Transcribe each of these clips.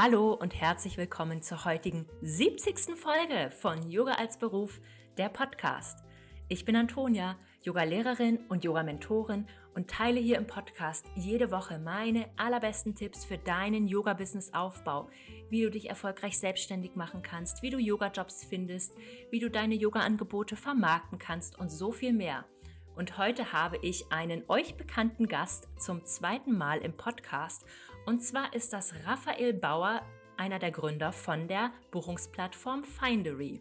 Hallo und herzlich willkommen zur heutigen 70. Folge von Yoga als Beruf, der Podcast. Ich bin Antonia, Yoga-Lehrerin und Yoga-Mentorin und teile hier im Podcast jede Woche meine allerbesten Tipps für deinen Yoga-Business-Aufbau, wie du dich erfolgreich selbstständig machen kannst, wie du Yoga-Jobs findest, wie du deine Yoga-Angebote vermarkten kannst und so viel mehr. Und heute habe ich einen euch bekannten Gast zum zweiten Mal im Podcast und zwar ist das Raphael Bauer, einer der Gründer von der Buchungsplattform Findery.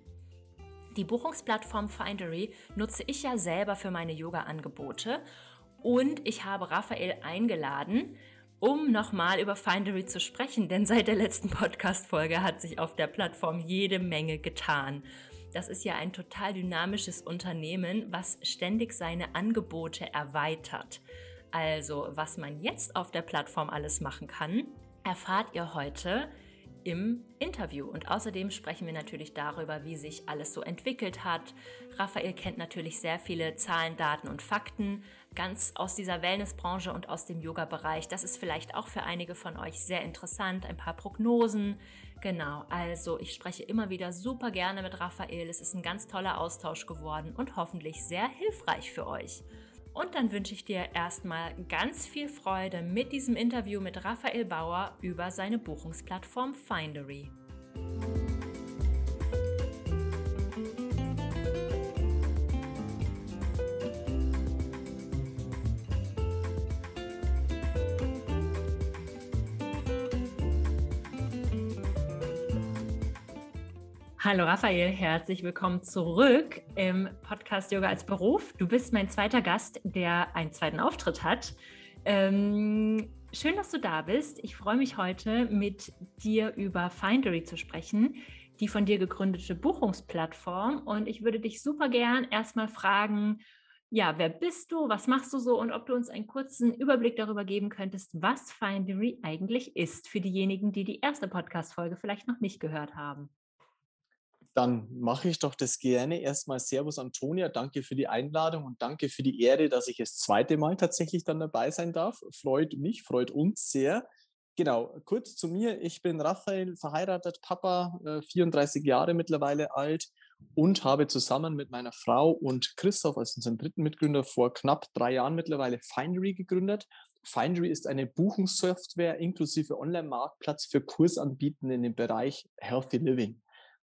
Die Buchungsplattform Findery nutze ich ja selber für meine Yoga-Angebote und ich habe Raphael eingeladen, um nochmal über Findery zu sprechen, denn seit der letzten Podcast-Folge hat sich auf der Plattform jede Menge getan. Das ist ja ein total dynamisches Unternehmen, was ständig seine Angebote erweitert. Also, was man jetzt auf der Plattform alles machen kann, erfahrt ihr heute im Interview. Und außerdem sprechen wir natürlich darüber, wie sich alles so entwickelt hat. Raphael kennt natürlich sehr viele Zahlen, Daten und Fakten, ganz aus dieser Wellnessbranche und aus dem Yoga-Bereich. Das ist vielleicht auch für einige von euch sehr interessant. Ein paar Prognosen. Genau, also ich spreche immer wieder super gerne mit Raphael. Es ist ein ganz toller Austausch geworden und hoffentlich sehr hilfreich für euch. Und dann wünsche ich dir erstmal ganz viel Freude mit diesem Interview mit Raphael Bauer über seine Buchungsplattform Findery. Hallo Raphael, herzlich willkommen zurück im Podcast Yoga als Beruf. Du bist mein zweiter Gast, der einen zweiten Auftritt hat. Ähm, schön, dass du da bist. Ich freue mich heute mit dir über Findery zu sprechen, die von dir gegründete Buchungsplattform. Und ich würde dich super gern erstmal fragen, ja, wer bist du, was machst du so und ob du uns einen kurzen Überblick darüber geben könntest, was Findery eigentlich ist für diejenigen, die die erste Podcast-Folge vielleicht noch nicht gehört haben. Dann mache ich doch das gerne. Erstmal Servus Antonia, danke für die Einladung und danke für die Ehre, dass ich das zweite Mal tatsächlich dann dabei sein darf. Freut mich, freut uns sehr. Genau, kurz zu mir. Ich bin Raphael, verheiratet, Papa, 34 äh, Jahre mittlerweile alt und habe zusammen mit meiner Frau und Christoph als unseren dritten Mitgründer vor knapp drei Jahren mittlerweile Findery gegründet. Findery ist eine Buchungssoftware inklusive Online-Marktplatz für Kursanbieten in dem Bereich Healthy Living.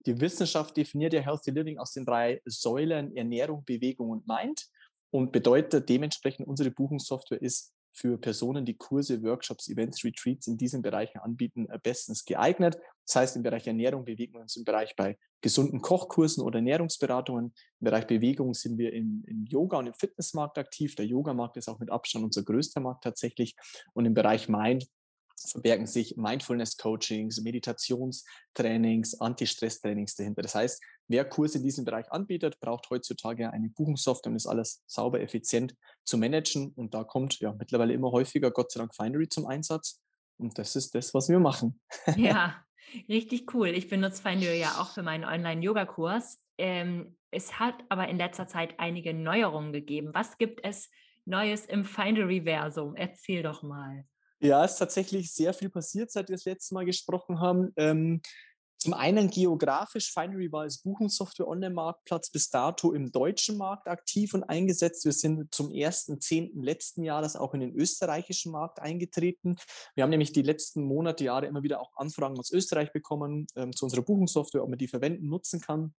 Die Wissenschaft definiert ja Healthy Living aus den drei Säulen Ernährung, Bewegung und Mind und bedeutet dementsprechend, unsere Buchungssoftware ist für Personen, die Kurse, Workshops, Events, Retreats in diesen Bereichen anbieten, äh, bestens geeignet. Das heißt, im Bereich Ernährung bewegen wir uns im Bereich bei gesunden Kochkursen oder Ernährungsberatungen. Im Bereich Bewegung sind wir im, im Yoga und im Fitnessmarkt aktiv. Der Yogamarkt ist auch mit Abstand unser größter Markt tatsächlich. Und im Bereich Mind verbergen sich Mindfulness-Coachings, Meditationstrainings, Anti-Stress-Trainings dahinter. Das heißt, wer Kurse in diesem Bereich anbietet, braucht heutzutage eine Buchungssoftware, um das alles sauber, effizient zu managen. Und da kommt ja mittlerweile immer häufiger, Gott sei Dank, Findery zum Einsatz. Und das ist das, was wir machen. Ja, richtig cool. Ich benutze Findery ja auch für meinen Online-Yoga-Kurs. Ähm, es hat aber in letzter Zeit einige Neuerungen gegeben. Was gibt es Neues im Findery-Versum? Erzähl doch mal. Ja, es ist tatsächlich sehr viel passiert, seit wir das letzte Mal gesprochen haben. Ähm, zum einen geografisch, Finery war als Buchungssoftware Online-Marktplatz bis dato im deutschen Markt aktiv und eingesetzt. Wir sind zum 1.10. letzten Jahres auch in den österreichischen Markt eingetreten. Wir haben nämlich die letzten Monate, Jahre immer wieder auch Anfragen aus Österreich bekommen ähm, zu unserer Buchungssoftware, ob man die verwenden, nutzen kann.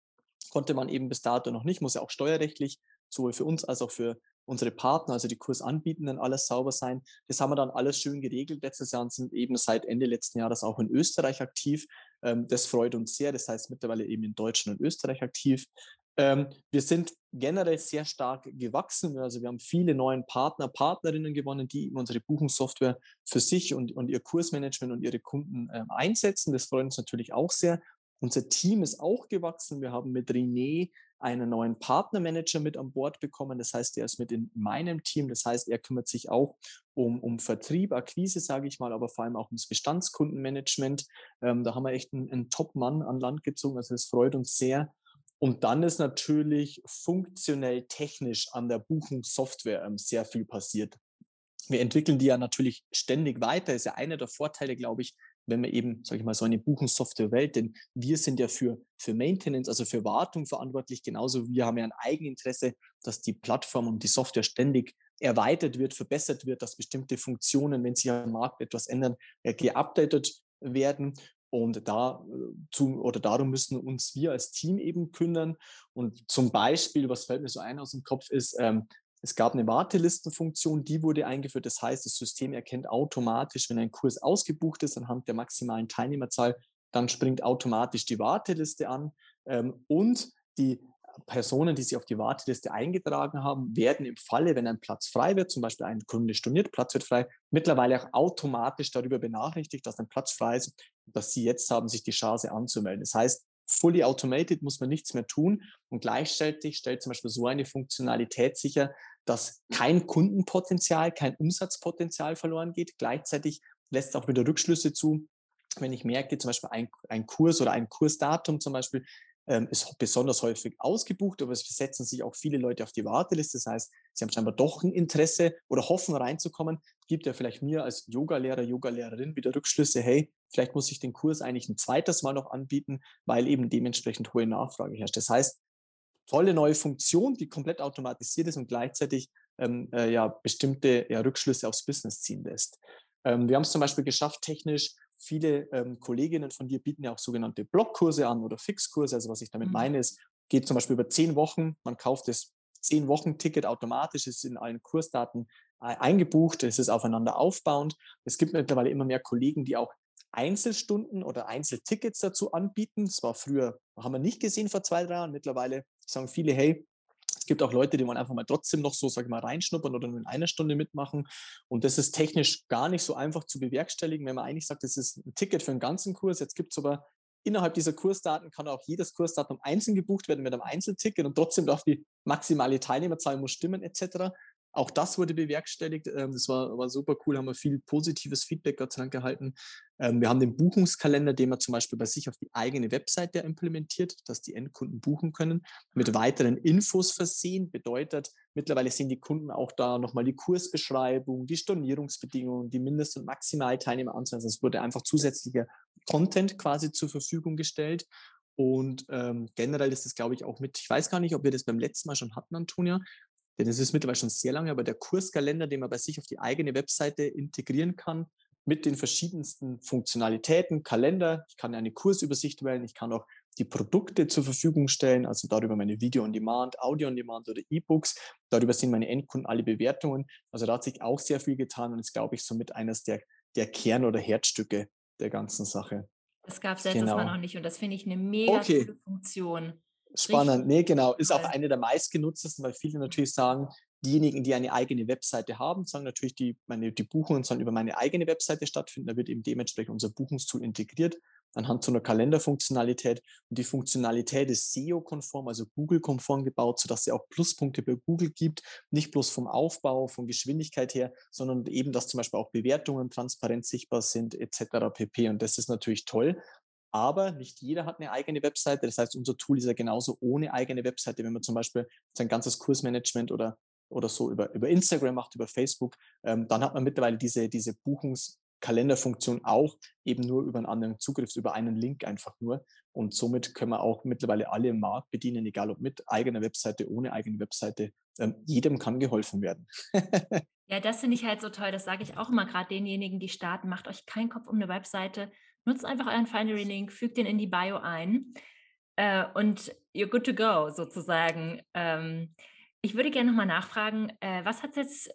Konnte man eben bis dato noch nicht, muss ja auch steuerrechtlich sowohl für uns als auch für unsere Partner, also die Kursanbietenden, alles sauber sein. Das haben wir dann alles schön geregelt letztes Jahr sind eben seit Ende letzten Jahres auch in Österreich aktiv. Ähm, das freut uns sehr. Das heißt mittlerweile eben in Deutschland und Österreich aktiv. Ähm, wir sind generell sehr stark gewachsen. Also wir haben viele neue Partner, Partnerinnen gewonnen, die eben unsere Buchungssoftware für sich und, und ihr Kursmanagement und ihre Kunden ähm, einsetzen. Das freut uns natürlich auch sehr. Unser Team ist auch gewachsen. Wir haben mit René einen neuen Partnermanager mit an Bord bekommen. Das heißt, er ist mit in meinem Team. Das heißt, er kümmert sich auch um, um Vertrieb, Akquise, sage ich mal, aber vor allem auch ums Bestandskundenmanagement. Ähm, da haben wir echt einen, einen Top-Mann an Land gezogen. Also das freut uns sehr. Und dann ist natürlich funktionell technisch an der Buchungssoftware ähm, sehr viel passiert. Wir entwickeln die ja natürlich ständig weiter. Ist ja einer der Vorteile, glaube ich, wenn man eben, sage ich mal, so eine Buchungssoftware wählt, denn wir sind ja für, für Maintenance, also für Wartung verantwortlich, genauso wir haben ja ein Eigeninteresse, dass die Plattform und die Software ständig erweitert wird, verbessert wird, dass bestimmte Funktionen, wenn sich am Markt etwas ändern, äh, geupdatet werden. Und da äh, oder darum müssen uns wir als Team eben kümmern. Und zum Beispiel, was fällt mir so ein aus dem Kopf, ist, ähm, es gab eine Wartelistenfunktion, die wurde eingeführt. Das heißt, das System erkennt automatisch, wenn ein Kurs ausgebucht ist anhand der maximalen Teilnehmerzahl, dann springt automatisch die Warteliste an. Ähm, und die Personen, die sich auf die Warteliste eingetragen haben, werden im Falle, wenn ein Platz frei wird, zum Beispiel ein Kunde storniert, Platz wird frei, mittlerweile auch automatisch darüber benachrichtigt, dass ein Platz frei ist, dass sie jetzt haben, sich die Chance anzumelden. Das heißt, fully automated muss man nichts mehr tun und gleichzeitig stellt zum Beispiel so eine Funktionalität sicher, dass kein Kundenpotenzial, kein Umsatzpotenzial verloren geht. Gleichzeitig lässt es auch wieder Rückschlüsse zu, wenn ich merke, zum Beispiel ein, ein Kurs oder ein Kursdatum zum Beispiel ähm, ist besonders häufig ausgebucht, aber es setzen sich auch viele Leute auf die Warteliste. Das heißt, sie haben scheinbar doch ein Interesse oder hoffen reinzukommen. Gibt ja vielleicht mir als Yogalehrer, Yogalehrerin wieder Rückschlüsse, hey, vielleicht muss ich den Kurs eigentlich ein zweites Mal noch anbieten, weil eben dementsprechend hohe Nachfrage herrscht. Das heißt, tolle neue Funktion, die komplett automatisiert ist und gleichzeitig ähm, äh, ja, bestimmte ja, Rückschlüsse aufs Business ziehen lässt. Ähm, wir haben es zum Beispiel geschafft, technisch viele ähm, Kolleginnen von dir bieten ja auch sogenannte Blockkurse an oder Fixkurse. Also was ich damit mhm. meine ist, geht zum Beispiel über zehn Wochen, man kauft das zehn Wochen Ticket automatisch, ist in allen Kursdaten äh, eingebucht, es ist aufeinander aufbauend. Es gibt mittlerweile immer mehr Kollegen, die auch Einzelstunden oder Einzeltickets dazu anbieten. Das war früher, haben wir nicht gesehen vor zwei, drei Jahren. Mittlerweile sagen viele, hey, gibt auch Leute, die wollen einfach mal trotzdem noch so, sag ich mal, reinschnuppern oder nur in einer Stunde mitmachen. Und das ist technisch gar nicht so einfach zu bewerkstelligen, wenn man eigentlich sagt, das ist ein Ticket für einen ganzen Kurs. Jetzt gibt es aber innerhalb dieser Kursdaten kann auch jedes Kursdatum einzeln gebucht werden mit einem Einzelticket und trotzdem darf die maximale Teilnehmerzahl muss stimmen etc. Auch das wurde bewerkstelligt. Ähm, das war, war super cool, haben wir viel positives Feedback Gott sei Dank gehalten. Ähm, wir haben den Buchungskalender, den man zum Beispiel bei sich auf die eigene Webseite implementiert, dass die Endkunden buchen können, mit weiteren Infos versehen. Bedeutet, mittlerweile sehen die Kunden auch da nochmal die Kursbeschreibung, die Stornierungsbedingungen, die Mindest- und Maximalteilnehmeranzahl. Also es wurde einfach zusätzlicher Content quasi zur Verfügung gestellt. Und ähm, generell ist das, glaube ich, auch mit, ich weiß gar nicht, ob wir das beim letzten Mal schon hatten, Antonia, denn es ist mittlerweile schon sehr lange, aber der Kurskalender, den man bei sich auf die eigene Webseite integrieren kann, mit den verschiedensten Funktionalitäten, Kalender, ich kann eine Kursübersicht wählen, ich kann auch die Produkte zur Verfügung stellen, also darüber meine Video on Demand, Audio on Demand oder E-Books. Darüber sehen meine Endkunden alle Bewertungen. Also da hat sich auch sehr viel getan und ist, glaube ich, somit eines der, der Kern- oder Herzstücke der ganzen Sache. Das gab es letztes genau. Mal noch nicht und das finde ich eine mega okay. gute Funktion. Spannend, nee, genau. Ist auch eine der meistgenutztesten, weil viele natürlich sagen, diejenigen, die eine eigene Webseite haben, sagen natürlich, die, meine, die Buchungen sollen über meine eigene Webseite stattfinden. Da wird eben dementsprechend unser Buchungstool integriert anhand so einer Kalenderfunktionalität. Und die Funktionalität ist SEO-konform, also Google-konform gebaut, sodass sie auch Pluspunkte bei Google gibt. Nicht bloß vom Aufbau, von Geschwindigkeit her, sondern eben, dass zum Beispiel auch Bewertungen transparent sichtbar sind, etc. pp. Und das ist natürlich toll. Aber nicht jeder hat eine eigene Webseite. Das heißt, unser Tool ist ja genauso ohne eigene Webseite. Wenn man zum Beispiel sein ganzes Kursmanagement oder, oder so über, über Instagram macht, über Facebook, ähm, dann hat man mittlerweile diese, diese Buchungskalenderfunktion auch eben nur über einen anderen Zugriff, über einen Link einfach nur. Und somit können wir auch mittlerweile alle im Markt bedienen, egal ob mit eigener Webseite, ohne eigene Webseite. Ähm, jedem kann geholfen werden. ja, das finde ich halt so toll. Das sage ich auch immer gerade denjenigen, die starten. Macht euch keinen Kopf um eine Webseite Nutzt einfach euren Finery-Link, fügt den in die Bio ein äh, und you're good to go sozusagen. Ähm, ich würde gerne nochmal nachfragen, äh, was hat jetzt,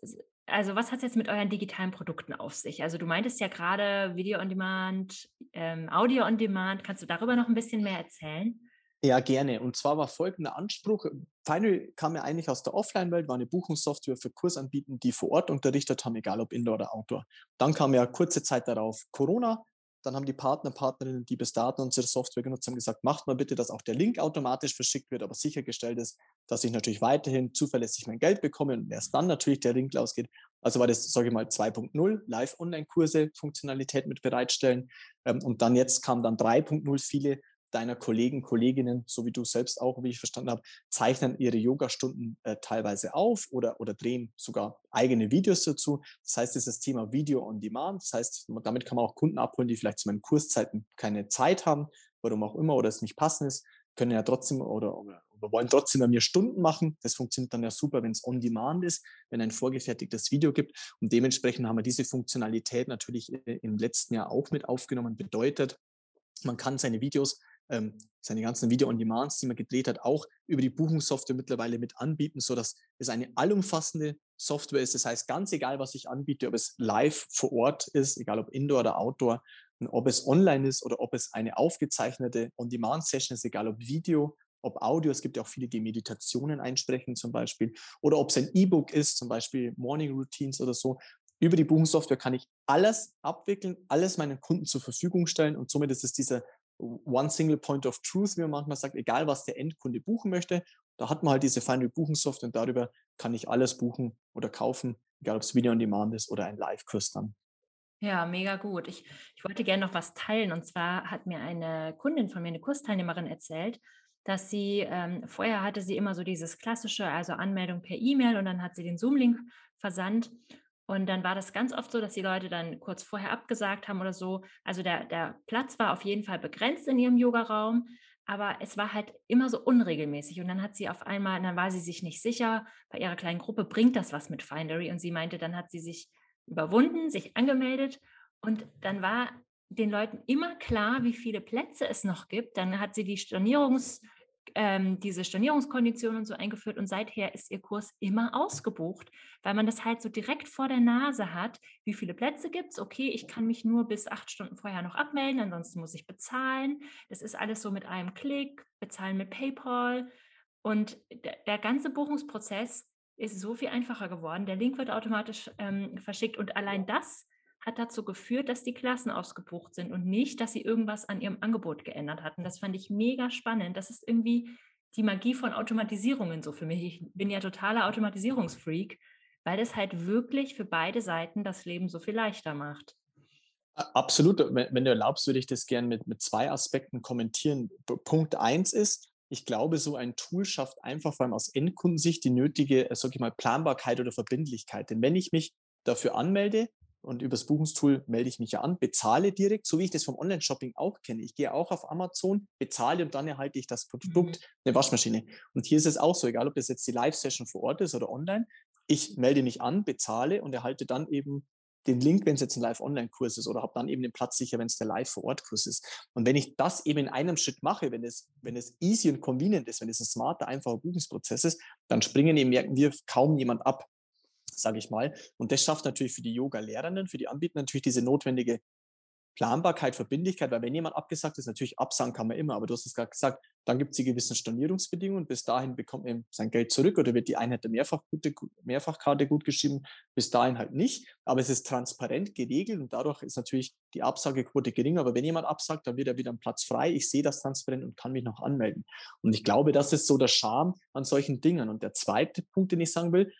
also was hat jetzt mit euren digitalen Produkten auf sich? Also du meintest ja gerade Video on Demand, ähm, Audio on Demand. Kannst du darüber noch ein bisschen mehr erzählen? Ja, gerne. Und zwar war folgender Anspruch. Final kam ja eigentlich aus der Offline-Welt, war eine Buchungssoftware für Kursanbieten, die vor Ort unterrichtet haben, egal ob Indoor oder Outdoor. Dann kam ja kurze Zeit darauf Corona dann haben die Partner, Partnerinnen, die bis dato unsere Software genutzt haben, gesagt, macht mal bitte, dass auch der Link automatisch verschickt wird, aber sichergestellt ist, dass ich natürlich weiterhin zuverlässig mein Geld bekomme und erst dann natürlich der Link ausgeht. Also war das, sage ich mal, 2.0, Live-Online-Kurse, Funktionalität mit bereitstellen. Ähm, und dann jetzt kam dann 3.0 viele, deiner Kollegen, Kolleginnen, so wie du selbst auch, wie ich verstanden habe, zeichnen ihre Yoga-Stunden äh, teilweise auf oder, oder drehen sogar eigene Videos dazu. Das heißt, dieses Thema Video on Demand. Das heißt, damit kann man auch Kunden abholen, die vielleicht zu meinen Kurszeiten keine Zeit haben, warum auch immer, oder es nicht passend ist, können ja trotzdem oder, oder, oder wollen trotzdem bei mir Stunden machen. Das funktioniert dann ja super, wenn es on demand ist, wenn ein vorgefertigtes Video gibt. Und dementsprechend haben wir diese Funktionalität natürlich äh, im letzten Jahr auch mit aufgenommen. Bedeutet, man kann seine Videos, ähm, seine ganzen Video-on-Demands, die man gedreht hat, auch über die Buchungssoftware mittlerweile mit anbieten, sodass es eine allumfassende Software ist. Das heißt, ganz egal, was ich anbiete, ob es live vor Ort ist, egal ob Indoor oder Outdoor, ob es online ist oder ob es eine aufgezeichnete On-Demand-Session ist, egal ob Video, ob Audio, es gibt ja auch viele, die Meditationen einsprechen zum Beispiel, oder ob es ein E-Book ist, zum Beispiel Morning Routines oder so. Über die Buchungssoftware kann ich alles abwickeln, alles meinen Kunden zur Verfügung stellen und somit ist es dieser One Single Point of Truth, wie man manchmal sagt, egal was der Endkunde buchen möchte, da hat man halt diese Final Buchungssoftware und darüber kann ich alles buchen oder kaufen, egal ob es Video on Demand ist oder ein Live-Kurs dann. Ja, mega gut. Ich, ich wollte gerne noch was teilen. Und zwar hat mir eine Kundin von mir, eine Kursteilnehmerin, erzählt, dass sie, ähm, vorher hatte sie immer so dieses klassische, also Anmeldung per E-Mail und dann hat sie den Zoom-Link versandt. Und dann war das ganz oft so, dass die Leute dann kurz vorher abgesagt haben oder so. Also der, der Platz war auf jeden Fall begrenzt in ihrem Yogaraum, aber es war halt immer so unregelmäßig. Und dann hat sie auf einmal, dann war sie sich nicht sicher, bei ihrer kleinen Gruppe bringt das was mit Findery. Und sie meinte, dann hat sie sich überwunden, sich angemeldet und dann war den Leuten immer klar, wie viele Plätze es noch gibt. Dann hat sie die Stornierungs, ähm, diese Stornierungskonditionen und so eingeführt und seither ist ihr Kurs immer ausgebucht, weil man das halt so direkt vor der Nase hat. Wie viele Plätze gibt es? Okay, ich kann mich nur bis acht Stunden vorher noch abmelden, ansonsten muss ich bezahlen. Das ist alles so mit einem Klick, bezahlen mit PayPal. Und der, der ganze Buchungsprozess ist so viel einfacher geworden. Der Link wird automatisch ähm, verschickt und allein das hat dazu geführt, dass die Klassen ausgebucht sind und nicht, dass sie irgendwas an ihrem Angebot geändert hatten. Das fand ich mega spannend. Das ist irgendwie die Magie von Automatisierungen so für mich. Ich bin ja totaler Automatisierungsfreak, weil das halt wirklich für beide Seiten das Leben so viel leichter macht. Absolut. Wenn, du erlaubst, würde ich das gerne mit, mit zwei Aspekten kommentieren. Punkt eins ist, ich glaube, so ein Tool schafft einfach vor allem aus Endkundensicht die nötige, äh, sag ich mal, Planbarkeit oder Verbindlichkeit. Denn wenn ich mich dafür anmelde und übers Buchungstool melde ich mich ja an, bezahle direkt, so wie ich das vom Online-Shopping auch kenne. Ich gehe auch auf Amazon, bezahle und dann erhalte ich das Produkt, mhm. eine Waschmaschine. Und hier ist es auch so, egal ob das jetzt die Live-Session vor Ort ist oder online, ich melde mich an, bezahle und erhalte dann eben den Link, wenn es jetzt ein Live-Online-Kurs ist oder habe dann eben den Platz sicher, wenn es der Live-Vor-Ort-Kurs ist. Und wenn ich das eben in einem Schritt mache, wenn es, wenn es easy und convenient ist, wenn es ein smarter, einfacher Buchungsprozess ist, dann springen eben, merken wir, kaum jemand ab, sage ich mal. Und das schafft natürlich für die Yoga-Lehrenden, für die Anbieter natürlich diese notwendige Planbarkeit, Verbindlichkeit, weil wenn jemand abgesagt ist, natürlich absagen kann man immer, aber du hast es gerade gesagt, dann gibt es die gewissen Stornierungsbedingungen. Bis dahin bekommt man sein Geld zurück oder wird die Einheit der Mehrfachgute, Mehrfachkarte gut geschrieben. Bis dahin halt nicht. Aber es ist transparent geregelt und dadurch ist natürlich die Absagequote geringer. Aber wenn jemand absagt, dann wird er wieder ein Platz frei. Ich sehe das transparent und kann mich noch anmelden. Und ich glaube, das ist so der Charme an solchen Dingen. Und der zweite Punkt, den ich sagen will,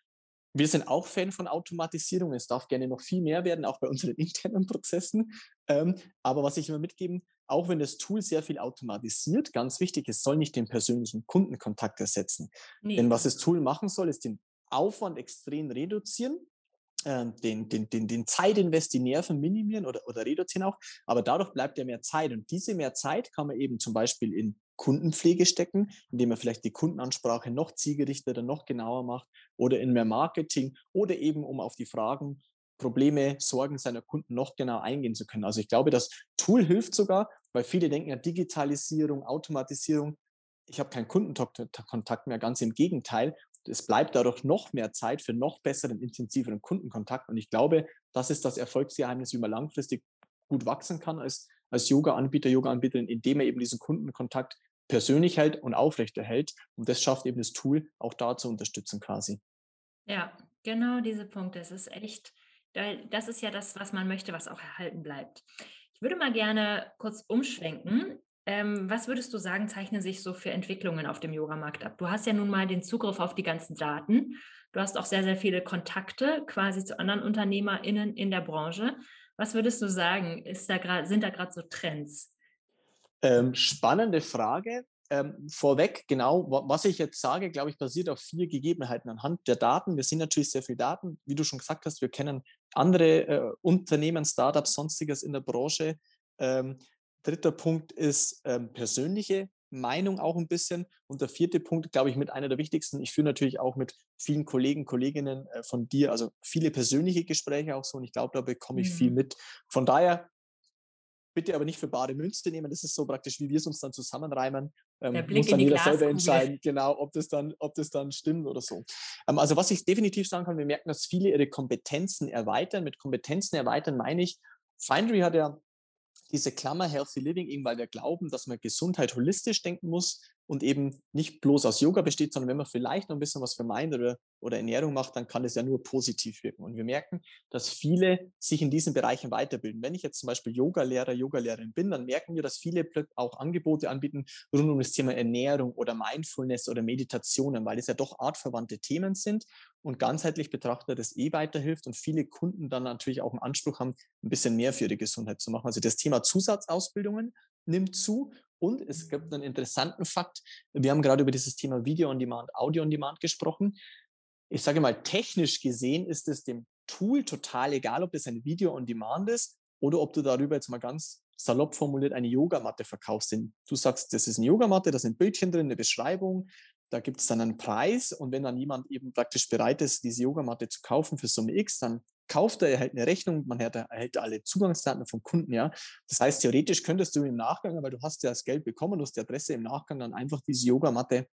wir sind auch Fan von Automatisierung. Es darf gerne noch viel mehr werden, auch bei unseren internen Prozessen. Ähm, aber was ich immer mitgeben, auch wenn das Tool sehr viel automatisiert, ganz wichtig, es soll nicht den persönlichen Kundenkontakt ersetzen. Nee. Denn was das Tool machen soll, ist den Aufwand extrem reduzieren, äh, den, den, den, den Zeitinvest, die Nerven minimieren oder, oder reduzieren auch. Aber dadurch bleibt ja mehr Zeit. Und diese mehr Zeit kann man eben zum Beispiel in Kundenpflege stecken, indem er vielleicht die Kundenansprache noch zielgerichteter, noch genauer macht oder in mehr Marketing oder eben um auf die Fragen, Probleme, Sorgen seiner Kunden noch genau eingehen zu können. Also ich glaube, das Tool hilft sogar, weil viele denken ja Digitalisierung, Automatisierung. Ich habe keinen Kundenkontakt mehr, ganz im Gegenteil. Es bleibt dadurch noch mehr Zeit für noch besseren, intensiveren Kundenkontakt. Und ich glaube, das ist das Erfolgsgeheimnis, wie man langfristig gut wachsen kann als, als Yoga-Anbieter, Yoga-Anbieterin, indem er eben diesen Kundenkontakt persönlich hält und aufrechterhält. Und das schafft eben das Tool auch da zu unterstützen quasi. Ja, genau diese Punkte. Es ist echt, das ist ja das, was man möchte, was auch erhalten bleibt. Ich würde mal gerne kurz umschwenken. Ähm, was würdest du sagen, zeichnen sich so für Entwicklungen auf dem Yoga-Markt ab? Du hast ja nun mal den Zugriff auf die ganzen Daten. Du hast auch sehr, sehr viele Kontakte quasi zu anderen UnternehmerInnen in der Branche. Was würdest du sagen, ist da grad, sind da gerade so Trends? Ähm, spannende Frage. Ähm, vorweg, genau, was ich jetzt sage, glaube ich, basiert auf vier Gegebenheiten anhand der Daten. Wir sehen natürlich sehr viele Daten. Wie du schon gesagt hast, wir kennen andere äh, Unternehmen, Startups, sonstiges in der Branche. Ähm, dritter Punkt ist ähm, persönliche Meinung auch ein bisschen. Und der vierte Punkt, glaube ich, mit einer der wichtigsten. Ich führe natürlich auch mit vielen Kollegen, Kolleginnen äh, von dir, also viele persönliche Gespräche auch so. Und ich glaube, da bekomme ich mhm. viel mit. Von daher bitte aber nicht für bare Münze nehmen. Das ist so praktisch, wie wir es uns dann zusammenreimen. Ähm, muss dann jeder selber entscheiden, genau, ob das dann, ob das dann stimmt oder so. Ähm, also was ich definitiv sagen kann, wir merken, dass viele ihre Kompetenzen erweitern. Mit Kompetenzen erweitern meine ich, Findery hat ja diese Klammer Healthy Living, eben weil wir glauben, dass man Gesundheit holistisch denken muss und eben nicht bloß aus Yoga besteht, sondern wenn man vielleicht noch ein bisschen was für Mind oder, oder Ernährung macht, dann kann es ja nur positiv wirken. Und wir merken, dass viele sich in diesen Bereichen weiterbilden. Wenn ich jetzt zum Beispiel Yoga-Lehrer, Yoga-Lehrerin bin, dann merken wir, dass viele auch Angebote anbieten rund um das Thema Ernährung oder Mindfulness oder Meditationen, weil es ja doch artverwandte Themen sind und ganzheitlich betrachtet das eh weiterhilft und viele Kunden dann natürlich auch einen Anspruch haben, ein bisschen mehr für ihre Gesundheit zu machen. Also das Thema Zusatzausbildungen nimmt zu und es gibt einen interessanten Fakt. Wir haben gerade über dieses Thema Video on Demand, Audio on Demand gesprochen. Ich sage mal, technisch gesehen ist es dem Tool total egal, ob das ein Video on Demand ist oder ob du darüber jetzt mal ganz salopp formuliert eine Yogamatte verkaufst. Du sagst, das ist eine Yogamatte, da sind Bildchen drin, eine Beschreibung, da gibt es dann einen Preis und wenn dann jemand eben praktisch bereit ist, diese Yogamatte zu kaufen für Summe X, dann kauft er, erhält eine Rechnung, man erhält alle Zugangsdaten vom Kunden, ja. Das heißt, theoretisch könntest du im Nachgang, weil du hast ja das Geld bekommen, du hast die Adresse im Nachgang dann einfach diese Yogamatte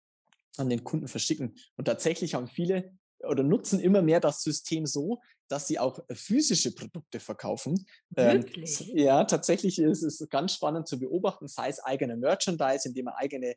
an den Kunden verschicken. Und tatsächlich haben viele oder nutzen immer mehr das System so, dass sie auch physische Produkte verkaufen. Ähm, Wirklich? Ähm, ja, tatsächlich ist es ganz spannend zu beobachten, sei es eigene Merchandise, indem man eigene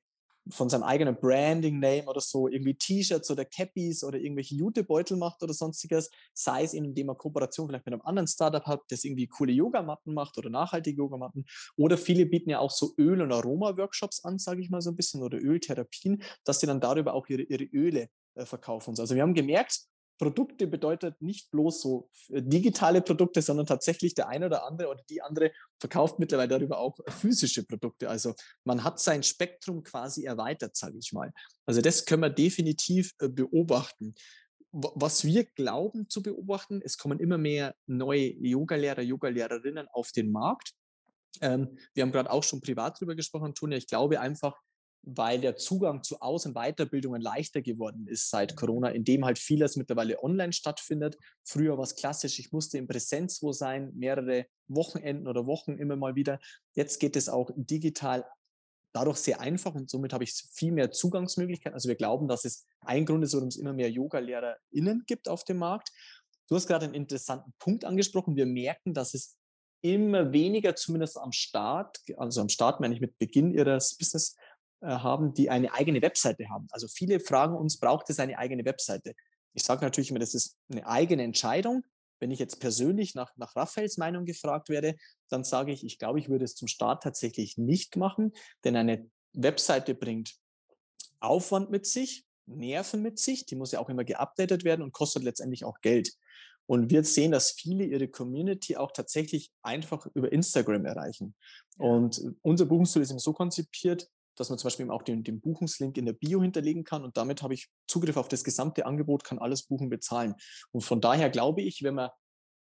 von seinem eigenen Branding-Name oder so irgendwie T-Shirts oder Cappies oder irgendwelche Jutebeutel macht oder sonstiges, sei es indem man Kooperation vielleicht mit einem anderen Startup hat, das irgendwie coole Yogamatten macht oder nachhaltige Yogamatten. Oder viele bieten ja auch so Öl- und Aroma-Workshops an, sage ich mal so ein bisschen, oder Öltherapien, dass sie dann darüber auch ihre, ihre Öle äh, verkaufen. Also wir haben gemerkt, Produkte bedeutet nicht bloß so äh, digitale Produkte, sondern tatsächlich der eine oder andere oder die andere verkauft mittlerweile darüber auch physische Produkte. Also man hat sein Spektrum quasi erweitert, sage ich mal. Also das können wir definitiv äh, beobachten. Was wir glauben zu beobachten, es kommen immer mehr neue Yogalehrer, Yogalehrerinnen auf den Markt. Ähm, wir haben gerade auch schon privat darüber gesprochen, Antonia. Ich glaube einfach, weil der Zugang zu Aus- und Weiterbildungen leichter geworden ist seit mhm. Corona, indem halt vieles mittlerweile online stattfindet. Früher war es klassisch, ich musste in Präsenz wo sein, mehrere Wochenenden oder Wochen immer mal wieder. Jetzt geht es auch digital dadurch sehr einfach und somit habe ich viel mehr Zugangsmöglichkeiten. Also wir glauben, dass es ein Grund ist, warum es immer mehr Yoga-LehrerInnen gibt auf dem Markt. Du hast gerade einen interessanten Punkt angesprochen. Wir merken, dass es immer weniger, zumindest am Start, also am Start meine ich mit Beginn ihres Business, haben, die eine eigene Webseite haben. Also viele fragen uns, braucht es eine eigene Webseite? Ich sage natürlich immer, das ist eine eigene Entscheidung. Wenn ich jetzt persönlich nach, nach Raphaels Meinung gefragt werde, dann sage ich, ich glaube, ich würde es zum Start tatsächlich nicht machen, denn eine Webseite bringt Aufwand mit sich, Nerven mit sich, die muss ja auch immer geupdatet werden und kostet letztendlich auch Geld. Und wir sehen, dass viele ihre Community auch tatsächlich einfach über Instagram erreichen. Und unser Buchungstool ist eben so konzipiert, dass man zum Beispiel auch den, den Buchungslink in der Bio hinterlegen kann und damit habe ich Zugriff auf das gesamte Angebot, kann alles buchen, bezahlen. Und von daher glaube ich, wenn man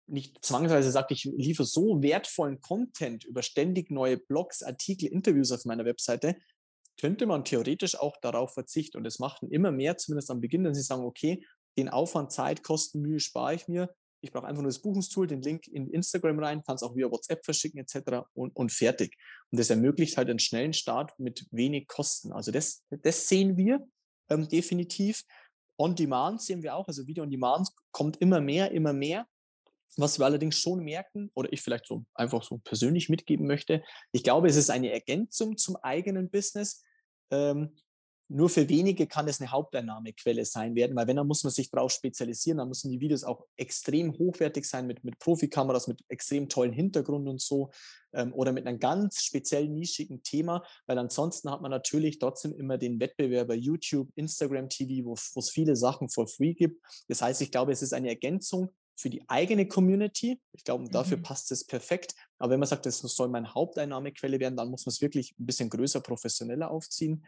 nicht zwangsweise sagt, ich liefere so wertvollen Content über ständig neue Blogs, Artikel, Interviews auf meiner Webseite, könnte man theoretisch auch darauf verzichten. Und es machten immer mehr, zumindest am Beginn, wenn sie sagen, okay, den Aufwand, Zeit, Kosten, Mühe spare ich mir, ich brauche einfach nur das Buchungstool, den Link in Instagram rein, kann es auch via WhatsApp verschicken etc. Und, und fertig. Und das ermöglicht halt einen schnellen Start mit wenig Kosten. Also das, das sehen wir ähm, definitiv. On Demand sehen wir auch, also Video on Demand kommt immer mehr, immer mehr. Was wir allerdings schon merken, oder ich vielleicht so einfach so persönlich mitgeben möchte, ich glaube, es ist eine Ergänzung zum eigenen Business. Ähm, nur für wenige kann es eine Haupteinnahmequelle sein werden, weil wenn, dann muss man sich darauf spezialisieren, dann müssen die Videos auch extrem hochwertig sein mit, mit Profikameras, mit extrem tollen Hintergrund und so ähm, oder mit einem ganz speziell nischigen Thema, weil ansonsten hat man natürlich trotzdem immer den Wettbewerber YouTube, Instagram TV, wo es viele Sachen for free gibt. Das heißt, ich glaube, es ist eine Ergänzung für die eigene Community. Ich glaube, dafür mhm. passt es perfekt. Aber wenn man sagt, das soll meine Haupteinnahmequelle werden, dann muss man es wirklich ein bisschen größer, professioneller aufziehen.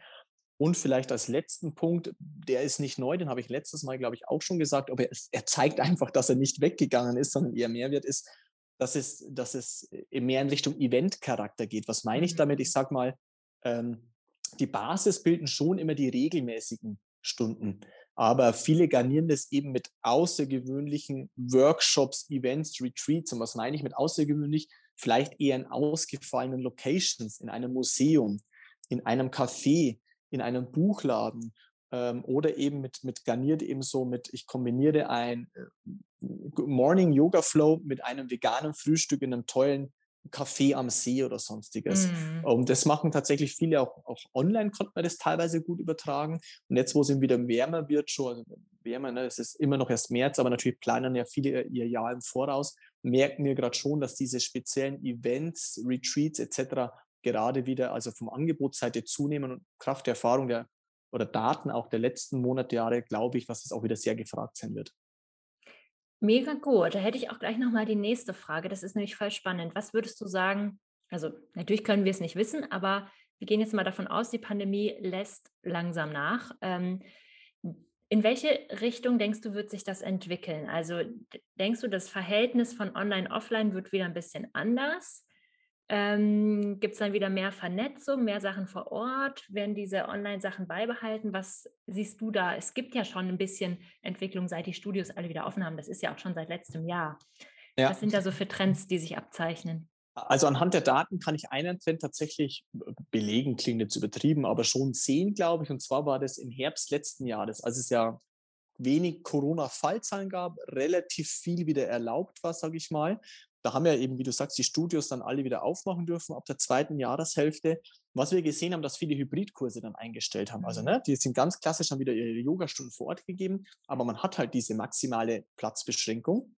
Und vielleicht als letzten Punkt, der ist nicht neu, den habe ich letztes Mal, glaube ich, auch schon gesagt, aber er, er zeigt einfach, dass er nicht weggegangen ist, sondern eher Mehrwert ist, dass es, dass es mehr in Richtung Event-Charakter geht. Was meine ich damit? Ich mhm. sage mal, ähm, die Basis bilden schon immer die regelmäßigen Stunden. Aber viele garnieren das eben mit außergewöhnlichen Workshops, Events, Retreats. Und was meine ich mit außergewöhnlich? Vielleicht eher in ausgefallenen Locations, in einem Museum, in einem Café, in einem Buchladen ähm, oder eben mit, mit garniert eben so mit, ich kombiniere ein äh, Morning Yoga Flow mit einem veganen Frühstück in einem tollen Café am See oder sonstiges. Mm. Und das machen tatsächlich viele auch, auch online, konnte man das teilweise gut übertragen. Und jetzt, wo es eben wieder wärmer wird, schon, also wärmer, ne, es ist immer noch erst März, aber natürlich planen ja viele ihr Jahr im Voraus, merken wir gerade schon, dass diese speziellen Events, Retreats etc gerade wieder, also vom Angebotsseite zunehmen und Kraft der Erfahrung der oder Daten auch der letzten Monate, Jahre, glaube ich, was es auch wieder sehr gefragt sein wird. Mega gut. Da hätte ich auch gleich nochmal die nächste Frage. Das ist nämlich voll spannend. Was würdest du sagen? Also, natürlich können wir es nicht wissen, aber wir gehen jetzt mal davon aus, die Pandemie lässt langsam nach. Ähm, in welche Richtung denkst du, wird sich das entwickeln? Also, denkst du, das Verhältnis von Online-Offline wird wieder ein bisschen anders? Ähm, Gibt es dann wieder mehr Vernetzung, mehr Sachen vor Ort? Werden diese Online-Sachen beibehalten? Was siehst du da? Es gibt ja schon ein bisschen Entwicklung, seit die Studios alle wieder offen haben. Das ist ja auch schon seit letztem Jahr. Ja. Was sind da so für Trends, die sich abzeichnen? Also anhand der Daten kann ich einen Trend tatsächlich belegen, klingt jetzt übertrieben, aber schon sehen, glaube ich. Und zwar war das im Herbst letzten Jahres, als es ja wenig Corona-Fallzahlen gab, relativ viel wieder erlaubt war, sage ich mal da haben ja eben, wie du sagst, die Studios dann alle wieder aufmachen dürfen ab der zweiten Jahreshälfte. Was wir gesehen haben, dass viele Hybridkurse dann eingestellt haben. Also, mhm. ne, die sind ganz klassisch, haben wieder ihre Yogastunden vor Ort gegeben, aber man hat halt diese maximale Platzbeschränkung,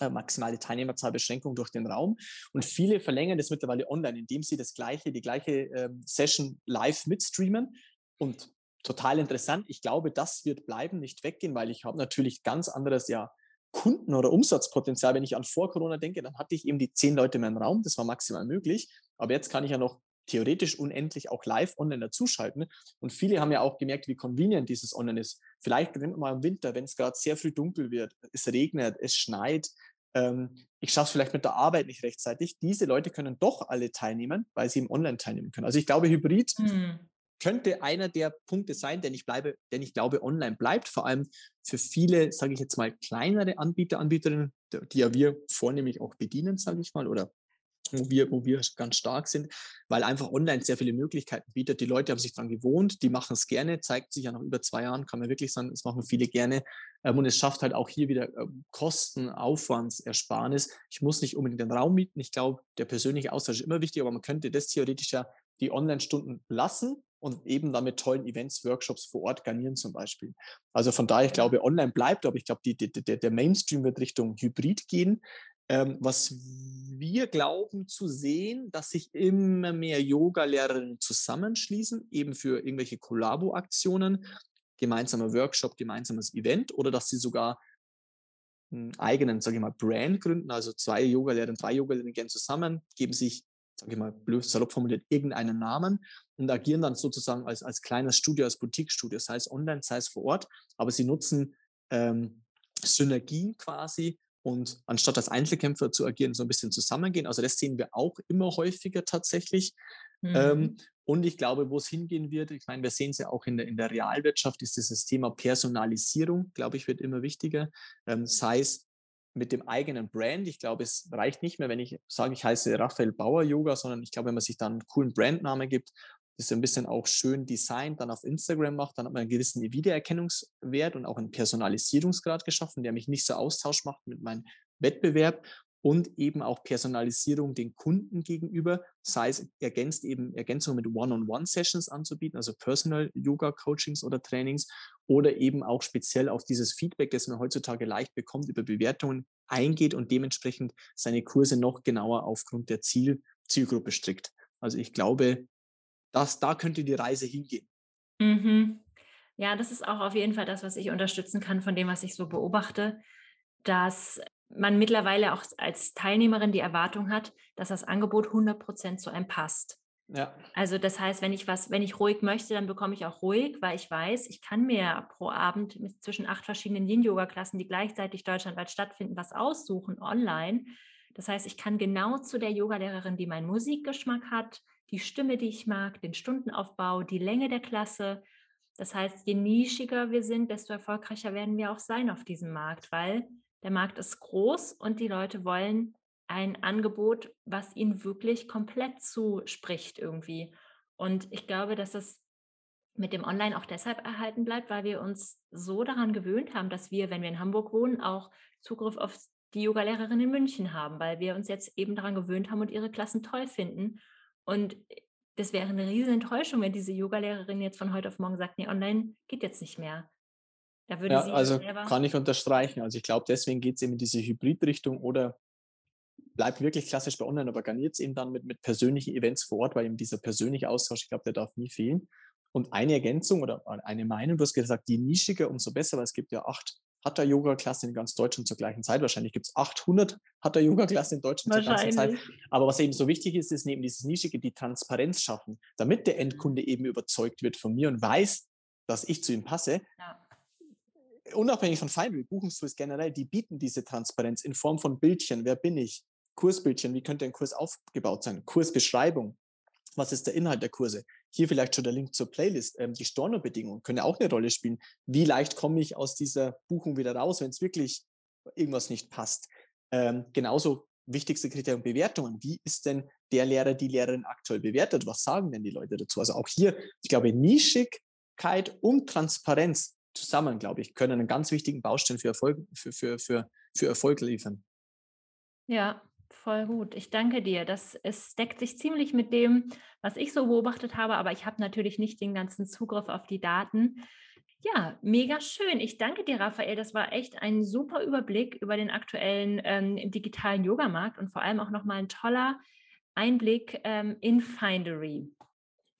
äh, maximale Teilnehmerzahlbeschränkung durch den Raum. Und viele verlängern das mittlerweile online, indem sie das gleiche, die gleiche ähm, Session live mitstreamen. Und total interessant. Ich glaube, das wird bleiben, nicht weggehen, weil ich habe natürlich ganz anderes ja Kunden- oder Umsatzpotenzial, wenn ich an vor Corona denke, dann hatte ich eben die zehn Leute in meinem Raum, das war maximal möglich. Aber jetzt kann ich ja noch theoretisch unendlich auch live online dazuschalten. Und viele haben ja auch gemerkt, wie convenient dieses Online ist. Vielleicht mal im Winter, wenn es gerade sehr früh dunkel wird, es regnet, es schneit, ähm, ich schaffe es vielleicht mit der Arbeit nicht rechtzeitig. Diese Leute können doch alle teilnehmen, weil sie im Online teilnehmen können. Also ich glaube, Hybrid mhm könnte einer der Punkte sein, denn ich bleibe, denn ich glaube, online bleibt, vor allem für viele, sage ich jetzt mal, kleinere Anbieter, Anbieterinnen, die ja wir vornehmlich auch bedienen, sage ich mal, oder wo wir, wo wir ganz stark sind, weil einfach online sehr viele Möglichkeiten bietet. Die Leute haben sich daran gewohnt, die machen es gerne, zeigt sich ja nach über zwei Jahren, kann man wirklich sagen, das machen viele gerne. Ähm, und es schafft halt auch hier wieder ähm, Kosten, Aufwandsersparnis. Ich muss nicht unbedingt den Raum mieten. Ich glaube, der persönliche Austausch ist immer wichtig, aber man könnte das theoretisch ja die Online-Stunden lassen und eben dann mit tollen Events, Workshops vor Ort garnieren zum Beispiel. Also von daher, ich glaube, online bleibt, aber ich glaube, die, die, der, Mainstream wird Richtung Hybrid gehen. Ähm, was wir glauben zu sehen, dass sich immer mehr Yoga-Lehrerinnen zusammenschließen, eben für irgendwelche Kollabo-Aktionen, gemeinsamer Workshop, gemeinsames Event oder dass sie sogar einen eigenen, sage ich mal, Brand gründen, also zwei Yoga-Lehrerinnen, drei Yoga-Lehrerinnen gehen zusammen, geben sich sage ich mal, blöd salopp formuliert, irgendeinen Namen und agieren dann sozusagen als, als kleines Studio, als Boutique-Studio, sei es online, sei es vor Ort, aber sie nutzen ähm, Synergien quasi und anstatt als Einzelkämpfer zu agieren, so ein bisschen zusammengehen. Also das sehen wir auch immer häufiger tatsächlich. Ähm, mhm. Ähm, und ich glaube, wo es hingehen wird, ich meine, wir sehen es ja auch in der, in der Realwirtschaft, ist dieses Thema Personalisierung, glaube ich, wird immer wichtiger. Ähm, sei es mit dem eigenen Brand. Ich glaube, es reicht nicht mehr, wenn ich sage, ich heiße Raphael Bauer Yoga, sondern ich glaube, wenn man sich dann einen coolen Brandname gibt, das ein bisschen auch schön designt, dann auf Instagram macht, dann hat man einen gewissen Wiedererkennungswert und auch einen Personalisierungsgrad geschaffen, der mich nicht so austausch macht mit meinem Wettbewerb und eben auch Personalisierung den Kunden gegenüber, sei es ergänzt eben Ergänzung mit One-on-One-Sessions anzubieten, also Personal Yoga Coachings oder Trainings oder eben auch speziell auf dieses Feedback, das man heutzutage leicht bekommt über Bewertungen eingeht und dementsprechend seine Kurse noch genauer aufgrund der Ziel, Zielgruppe strickt. Also ich glaube, dass da könnte die Reise hingehen. Mhm. Ja, das ist auch auf jeden Fall das, was ich unterstützen kann von dem, was ich so beobachte, dass man mittlerweile auch als Teilnehmerin die Erwartung hat, dass das Angebot 100 Prozent zu einem passt. Ja. Also das heißt, wenn ich was, wenn ich ruhig möchte, dann bekomme ich auch ruhig, weil ich weiß, ich kann mir pro Abend mit zwischen acht verschiedenen Yin-Yoga-Klassen, die gleichzeitig deutschlandweit stattfinden, was aussuchen online. Das heißt, ich kann genau zu der Yogalehrerin, die meinen Musikgeschmack hat, die Stimme, die ich mag, den Stundenaufbau, die Länge der Klasse. Das heißt, je nischiger wir sind, desto erfolgreicher werden wir auch sein auf diesem Markt, weil der Markt ist groß und die Leute wollen ein Angebot, was ihnen wirklich komplett zuspricht irgendwie. Und ich glaube, dass es mit dem Online auch deshalb erhalten bleibt, weil wir uns so daran gewöhnt haben, dass wir, wenn wir in Hamburg wohnen, auch Zugriff auf die Yogalehrerin in München haben, weil wir uns jetzt eben daran gewöhnt haben und ihre Klassen toll finden. Und das wäre eine riesen Enttäuschung, wenn diese Yogalehrerin jetzt von heute auf morgen sagt, nee, online geht jetzt nicht mehr. Da würde ja, sie also kann ich unterstreichen. Also ich glaube, deswegen geht es eben in diese Hybridrichtung oder bleibt wirklich klassisch bei Online, aber garniert es eben dann mit, mit persönlichen Events vor Ort, weil eben dieser persönliche Austausch, ich glaube, der darf nie fehlen. Und eine Ergänzung oder eine Meinung, du hast gesagt, je nischiger, umso besser, weil es gibt ja acht Hatha-Yoga-Klassen in ganz Deutschland zur gleichen Zeit. Wahrscheinlich gibt es 800 Hatha-Yoga-Klassen in Deutschland zur gleichen Zeit. Aber was eben so wichtig ist, ist neben dieses Nischige die Transparenz schaffen, damit der Endkunde eben überzeugt wird von mir und weiß, dass ich zu ihm passe. Ja unabhängig von Feinwheel, Buchungstools generell, die bieten diese Transparenz in Form von Bildchen. Wer bin ich? Kursbildchen, wie könnte ein Kurs aufgebaut sein? Kursbeschreibung. Was ist der Inhalt der Kurse? Hier vielleicht schon der Link zur Playlist. Ähm, die Stornobedingungen können auch eine Rolle spielen. Wie leicht komme ich aus dieser Buchung wieder raus, wenn es wirklich irgendwas nicht passt? Ähm, genauso wichtigste Kriterium Bewertungen. Wie ist denn der Lehrer, die Lehrerin aktuell bewertet? Was sagen denn die Leute dazu? Also auch hier, ich glaube, Nischigkeit und Transparenz zusammen, glaube ich, können einen ganz wichtigen Baustein für Erfolg, für, für, für, für Erfolg liefern. Ja, voll gut. Ich danke dir. Das es deckt sich ziemlich mit dem, was ich so beobachtet habe, aber ich habe natürlich nicht den ganzen Zugriff auf die Daten. Ja, mega schön. Ich danke dir, Raphael. Das war echt ein super Überblick über den aktuellen ähm, digitalen Yogamarkt und vor allem auch nochmal ein toller Einblick ähm, in Findery.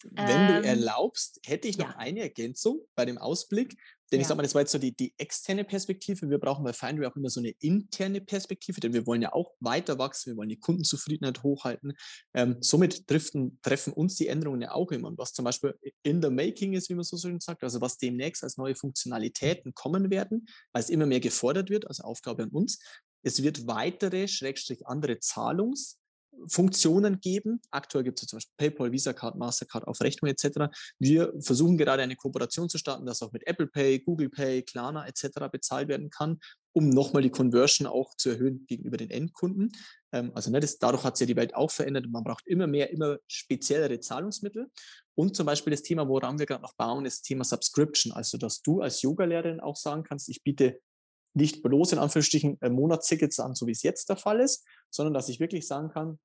Wenn ähm, du erlaubst, hätte ich noch ja. eine Ergänzung bei dem Ausblick. Denn ja. ich sage mal, das war jetzt so die, die externe Perspektive. Wir brauchen bei Findery auch immer so eine interne Perspektive, denn wir wollen ja auch weiter wachsen, wir wollen die Kundenzufriedenheit hochhalten. Ähm, somit driften, treffen uns die Änderungen ja auch immer. Und was zum Beispiel in the making ist, wie man so schön sagt, also was demnächst als neue Funktionalitäten kommen werden, weil es immer mehr gefordert wird, als Aufgabe an uns. Es wird weitere, schrägstrich andere Zahlungs- Funktionen geben. Aktuell gibt es zum Beispiel PayPal, Visa Card, Mastercard auf Rechnung etc. Wir versuchen gerade eine Kooperation zu starten, dass auch mit Apple Pay, Google Pay, Klarna etc. bezahlt werden kann, um nochmal die Conversion auch zu erhöhen gegenüber den Endkunden. Ähm, also ne, das, dadurch hat sich ja die Welt auch verändert man braucht immer mehr, immer speziellere Zahlungsmittel. Und zum Beispiel das Thema, woran wir gerade noch bauen, ist das Thema Subscription. Also dass du als Yoga-Lehrerin auch sagen kannst, ich biete nicht bloß in Anführungsstrichen äh, Monatstickets an, so wie es jetzt der Fall ist, sondern dass ich wirklich sagen kann,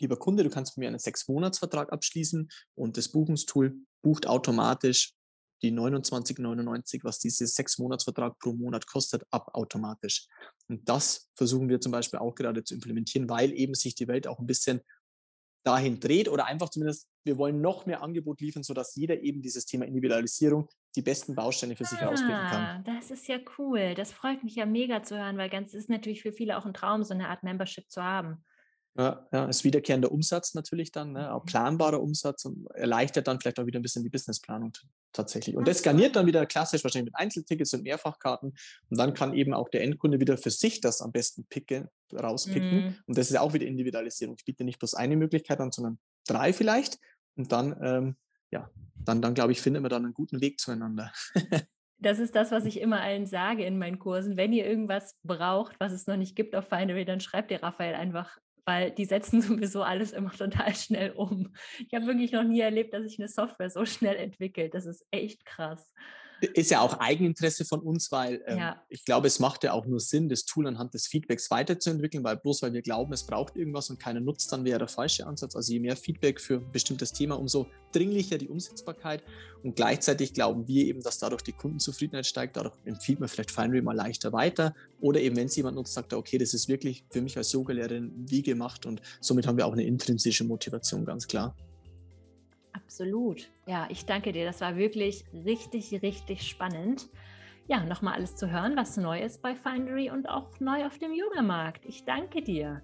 lieber Kunde, du kannst mit mir einen Sechs-Monats-Vertrag abschließen und das Buchungstool bucht automatisch die 29,99, was dieses Sechs-Monats-Vertrag pro Monat kostet, ab automatisch. Und das versuchen wir zum Beispiel auch gerade zu implementieren, weil eben sich die Welt auch ein bisschen dahin dreht oder einfach zumindest, wir wollen noch mehr Angebot liefern, sodass jeder eben dieses Thema Individualisierung die besten Bausteine für sich ah, auspicken kann. Ah, das ist ja cool. Das freut mich ja mega zu hören, weil ganz ist natürlich für viele auch ein Traum, so eine Art Membership zu haben. Ja, ja, ist wiederkehrender Umsatz natürlich dann, ne? auch mhm. planbarer Umsatz und erleichtert dann vielleicht auch wieder ein bisschen die Businessplanung tatsächlich. Und das skaliert dann wieder klassisch wahrscheinlich mit Einzeltickets und Mehrfachkarten. Und dann kann eben auch der Endkunde wieder für sich das am besten picken, rauspicken. Mhm. Und das ist auch wieder Individualisierung. Ich biete nicht bloß eine Möglichkeit an, sondern drei vielleicht. Und dann, ähm, ja, dann, dann glaube ich, finden wir dann einen guten Weg zueinander. Das ist das, was ich immer allen sage in meinen Kursen. Wenn ihr irgendwas braucht, was es noch nicht gibt auf Findery, dann schreibt ihr Raphael einfach weil die setzen sowieso alles immer total schnell um. Ich habe wirklich noch nie erlebt, dass sich eine Software so schnell entwickelt. Das ist echt krass. Ist ja auch Eigeninteresse von uns, weil ähm, ja. ich glaube, es macht ja auch nur Sinn, das Tool anhand des Feedbacks weiterzuentwickeln, weil bloß weil wir glauben, es braucht irgendwas und keiner nutzt, dann wäre der falsche Ansatz. Also je mehr Feedback für ein bestimmtes Thema, umso dringlicher die Umsetzbarkeit. Und gleichzeitig glauben wir eben, dass dadurch die Kundenzufriedenheit steigt. Dadurch empfiehlt man vielleicht Finery mal leichter weiter. Oder eben, wenn es jemand nutzt, sagt er, okay, das ist wirklich für mich als Yogalehrerin wie gemacht. Und somit haben wir auch eine intrinsische Motivation, ganz klar. Absolut. Ja, ich danke dir. Das war wirklich richtig, richtig spannend. ja, nochmal alles zu hören, was neu ist bei Findery und auch neu auf dem Yoga-Markt. Ich danke dir.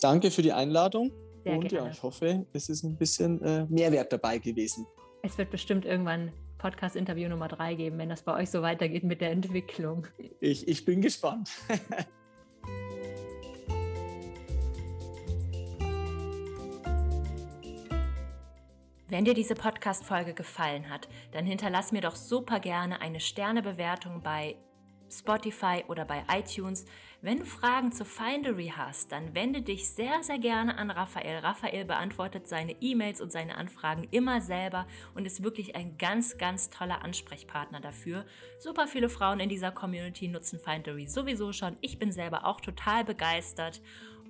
Danke für die Einladung. Sehr und gerne. ja, ich hoffe, es ist ein bisschen äh, Mehrwert dabei gewesen. Es wird bestimmt irgendwann Podcast-Interview Nummer drei geben, wenn das bei euch so weitergeht mit der Entwicklung. Ich, ich bin gespannt. Wenn dir diese Podcast-Folge gefallen hat, dann hinterlass mir doch super gerne eine Sternebewertung bei Spotify oder bei iTunes. Wenn du Fragen zu Findery hast, dann wende dich sehr, sehr gerne an Raphael. Raphael beantwortet seine E-Mails und seine Anfragen immer selber und ist wirklich ein ganz, ganz toller Ansprechpartner dafür. Super viele Frauen in dieser Community nutzen Findery sowieso schon. Ich bin selber auch total begeistert.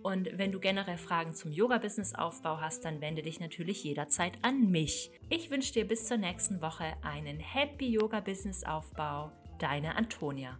Und wenn du generell Fragen zum Yoga-Business-Aufbau hast, dann wende dich natürlich jederzeit an mich. Ich wünsche dir bis zur nächsten Woche einen Happy Yoga-Business-Aufbau. Deine Antonia.